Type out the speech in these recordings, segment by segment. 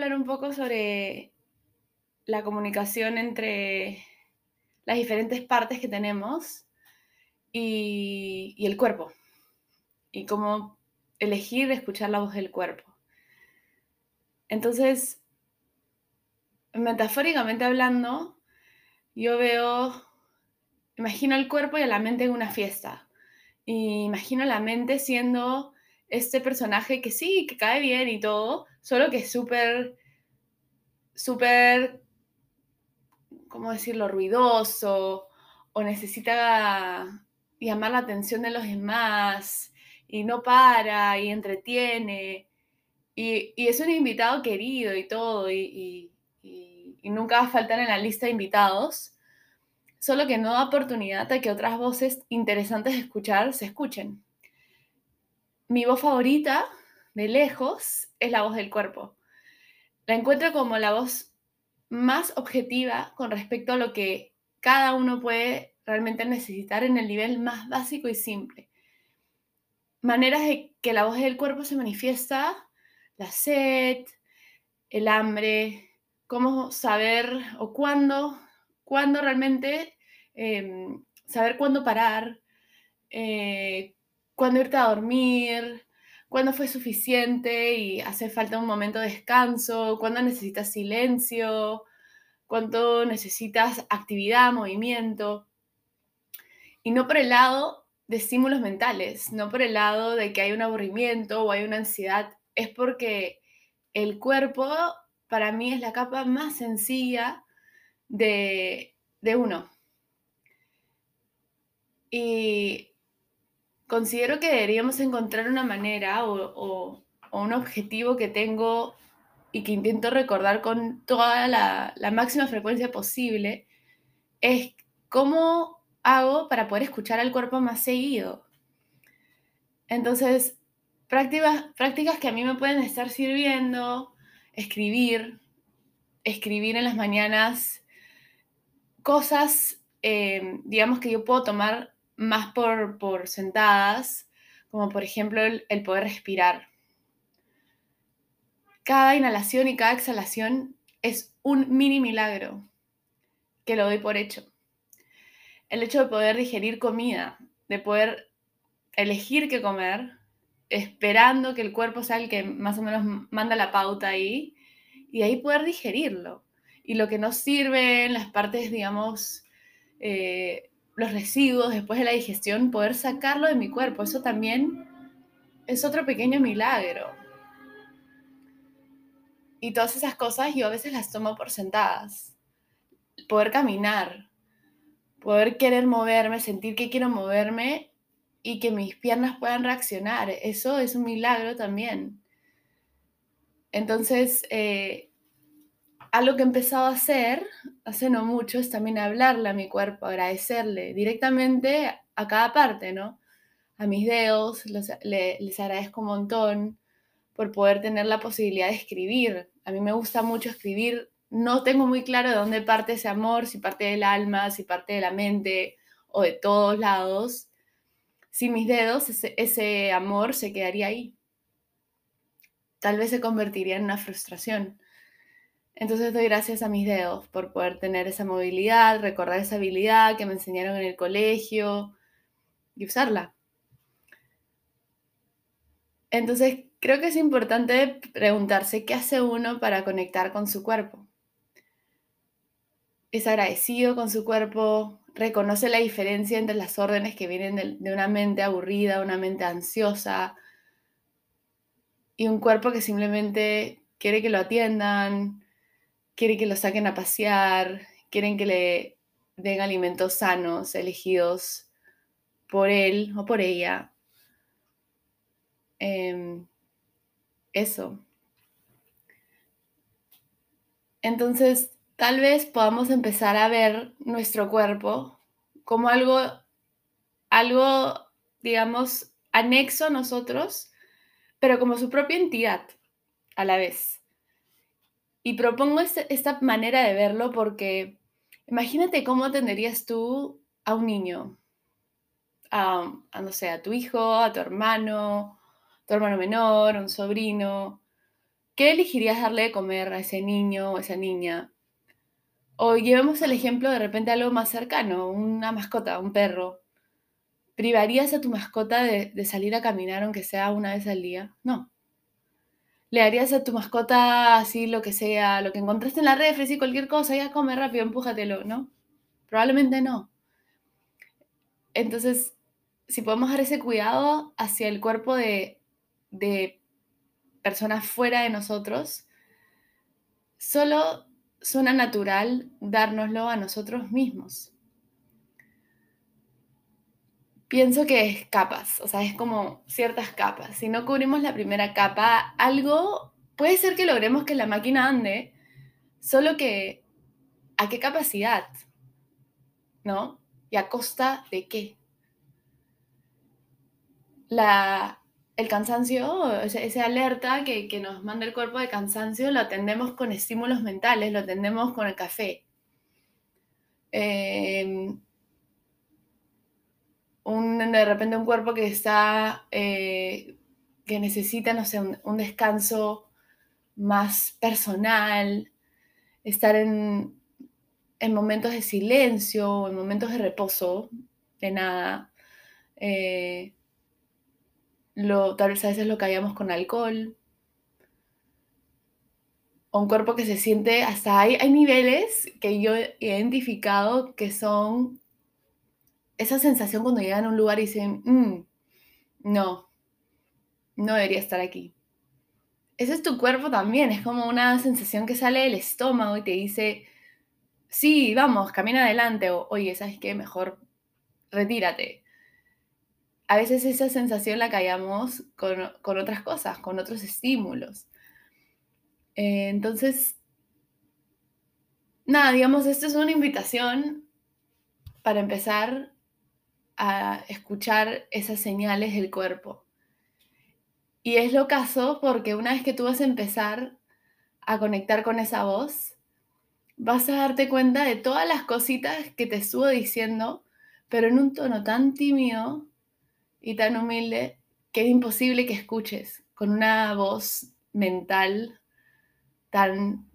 hablar un poco sobre la comunicación entre las diferentes partes que tenemos y, el cuerpo. Y cómo elegir escuchar la voz del cuerpo. Entonces, metafóricamente hablando, yo veo, imagino el cuerpo y a la mente en una fiesta. Y imagino la mente siendo este personaje que sí, que cae bien y todo, solo que es súper, súper, ¿cómo decirlo?, ruidoso o necesita llamar la atención de los demás y no para y entretiene. Y, es un invitado querido y todo, y, y, y, nunca va a faltar en la lista de invitados, solo que no da oportunidad a que otras voces interesantes de escuchar se escuchen mi voz favorita, de lejos, es la voz del cuerpo. La encuentro como la voz más objetiva con respecto a lo que cada uno puede realmente necesitar en el nivel más básico y simple. Maneras de que la voz del cuerpo se manifiesta, la sed, el hambre, cómo saber o cuándo, cuándo realmente, eh, saber cuándo parar, eh, cuándo irte a dormir, cuándo fue suficiente y hace falta un momento de descanso, cuándo necesitas silencio, cuándo necesitas actividad, movimiento. Y no por el lado de estímulos mentales, no por el lado de que hay un aburrimiento o hay una ansiedad, es porque el cuerpo para mí es la capa más sencilla de, de uno. Y considero que deberíamos encontrar una manera o, un objetivo que tengo y que intento recordar con toda la, máxima frecuencia posible, es cómo hago para poder escuchar al cuerpo más seguido. Entonces, prácticas, prácticas que a mí me pueden estar sirviendo, escribir, escribir en las mañanas cosas, eh, digamos que yo puedo tomar más por, por sentadas, como por ejemplo el, poder respirar. Cada inhalación y cada exhalación es un mini milagro que lo doy por hecho. El hecho de poder digerir comida, de poder elegir qué comer, esperando que el cuerpo sea el que más o menos manda la pauta ahí, y ahí poder digerirlo. Y lo que nos sirve en las partes, digamos, eh, los residuos después de la digestión, poder sacarlo de mi cuerpo. Eso también es otro pequeño milagro. Y todas esas cosas yo a veces las tomo por sentadas. Poder caminar, poder querer moverme, sentir que quiero moverme y que mis piernas puedan reaccionar. Eso es un milagro también. Entonces, eh, algo que he empezado a hacer hace no mucho es también hablarle a mi cuerpo, agradecerle directamente a cada parte, ¿no? A mis dedos, les agradezco un montón por poder tener la posibilidad de escribir. A mí me gusta mucho escribir. No tengo muy claro de dónde parte ese amor, si parte del alma, si parte de la mente o de todos lados. Sin mis dedos, ese, ese amor se quedaría ahí. Tal vez se convertiría en una frustración entonces doy gracias a mis dedos por poder tener esa movilidad, recordar esa habilidad que me enseñaron en el colegio y usarla. Entonces creo que es importante preguntarse qué hace uno para conectar con su cuerpo. Es agradecido con su cuerpo, reconoce la diferencia entre las órdenes que vienen de, una mente aburrida, una mente ansiosa y un cuerpo que simplemente quiere que lo atiendan, quiere que lo saquen a pasear, quieren que le den alimentos sanos, elegidos por él o por ella. Em, eso. Entonces, tal vez podamos empezar a ver nuestro cuerpo como algo, algo, digamos, anexo a nosotros, pero como su propia entidad a la vez. Y propongo este, esta manera de verlo porque imagínate cómo atenderías tú a un niño, a, no sé, a tu hijo, a tu hermano, tu hermano menor, un sobrino, ¿qué elegirías darle de comer a ese niño o esa niña? O llevemos el ejemplo de repente algo más cercano, una mascota, un perro. ¿Privarías a tu mascota de, salir a caminar aunque sea una vez al día? No. ¿Le harías a tu mascota así lo que sea, lo que encontraste en la refri, y cualquier cosa, ya come rápido, empújatelo, ¿no? Probablemente no. Entonces, si podemos dar ese cuidado hacia el cuerpo de, de personas fuera de nosotros, solo suena natural dárnoslo a nosotros mismos. Pienso que es capas, o sea, es como ciertas capas. Si no cubrimos la primera capa, algo puede ser que logremos que la máquina ande, solo que ¿a qué capacidad? ¿No? ¿Y a costa de qué? La, el cansancio, esa alerta que, nos manda el cuerpo de cansancio, lo atendemos con estímulos mentales, lo atendemos con el café. Em, de repente un cuerpo que está, eh, que necesita, no sé, un, descanso más personal, estar en, momentos de silencio, en momentos de reposo, de nada. Eh, tal vez a veces lo callamos con alcohol. O un cuerpo que se siente hasta hay niveles que yo he identificado que son esa sensación cuando llegan a un lugar y dicen, mm, no, no debería estar aquí. Ese es tu cuerpo también, es como una sensación que sale del estómago y te dice, sí, vamos, camina adelante, o oye, ¿sabes qué? Mejor retírate a veces esa sensación la callamos con, otras cosas, con otros estímulos. Eh, entonces, nada, digamos, esto es una invitación para empezar a escuchar esas señales del cuerpo. Y es lo caso porque una vez que tú vas a empezar a conectar con esa voz, vas a darte cuenta de todas las cositas que te estuvo diciendo, pero en un tono tan tímido y tan humilde que es imposible que escuches con una voz mental tan,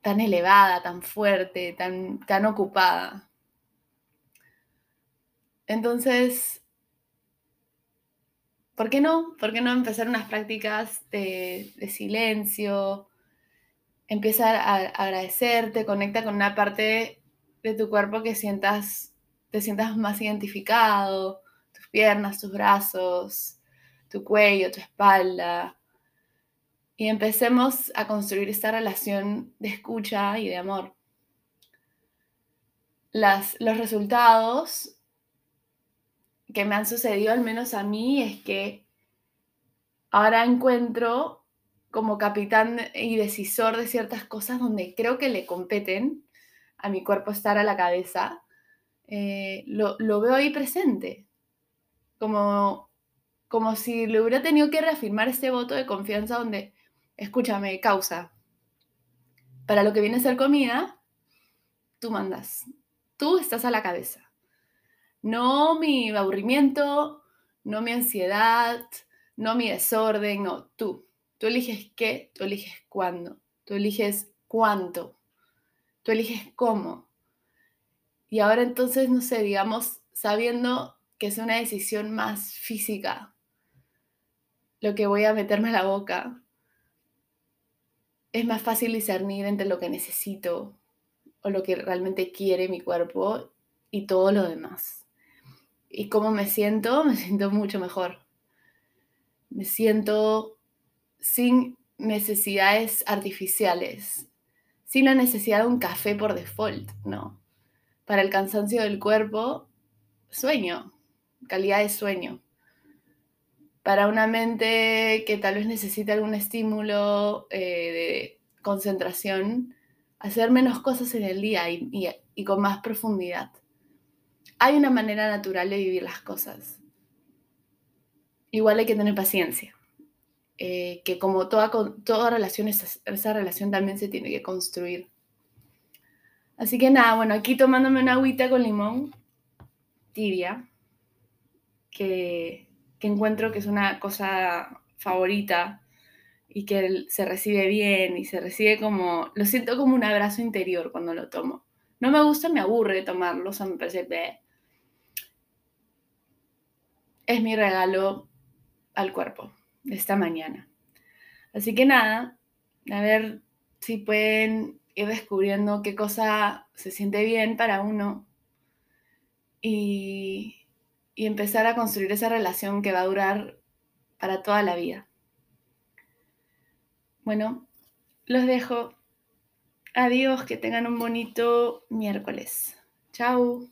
tan elevada, tan fuerte, tan, tan ocupada. Entonces, ¿por qué no? ¿Por qué no empezar unas prácticas de, silencio? Empieza a agradecerte, conecta con una parte de tu cuerpo que sientas, te sientas más identificado, piernas, tus brazos, tu cuello, tu espalda. Y empecemos a construir esta relación de escucha y de amor. Las, los resultados que me han sucedido, al menos a mí, es que ahora encuentro como capitán y decisor de ciertas cosas donde creo que le competen a mi cuerpo estar a la cabeza, eh, lo, lo, veo ahí presente como, como si le hubiera tenido que reafirmar este voto de confianza donde, escúchame, causa, para lo que viene a ser comida, tú mandas, tú estás a la cabeza. No mi aburrimiento, no mi ansiedad, no mi desorden, no, tú. Tú eliges qué, tú eliges cuándo, tú eliges cuánto, tú eliges cómo. Y ahora entonces, no sé, digamos, sabiendo que es una decisión más física, lo que voy a meterme a la boca, es más fácil discernir entre lo que necesito o lo que realmente quiere mi cuerpo y todo lo demás. ¿Y cómo me siento? Me siento mucho mejor. Me siento sin necesidades artificiales, sin la necesidad de un café por default, no. Para el cansancio del cuerpo, sueño, calidad de sueño. Para una mente que tal vez necesita algún estímulo eh, de concentración, hacer menos cosas en el día y, con más profundidad. Hay una manera natural de vivir las cosas. Igual hay que tener paciencia. Eh, que como toda, toda relación, esa, relación también se tiene que construir. Así que nada, bueno, aquí tomándome una agüita con limón tibia que, encuentro que es una cosa favorita y que se recibe bien y se recibe como, lo siento como un abrazo interior cuando lo tomo. No me gusta, me aburre tomarlo, o sea, me parece que es mi regalo al cuerpo esta mañana. Así que nada, a ver si pueden ir descubriendo qué cosa se siente bien para uno y, y empezar a construir esa relación que va a durar para toda la vida. Bueno, los dejo. Adiós, que tengan un bonito miércoles. Chao.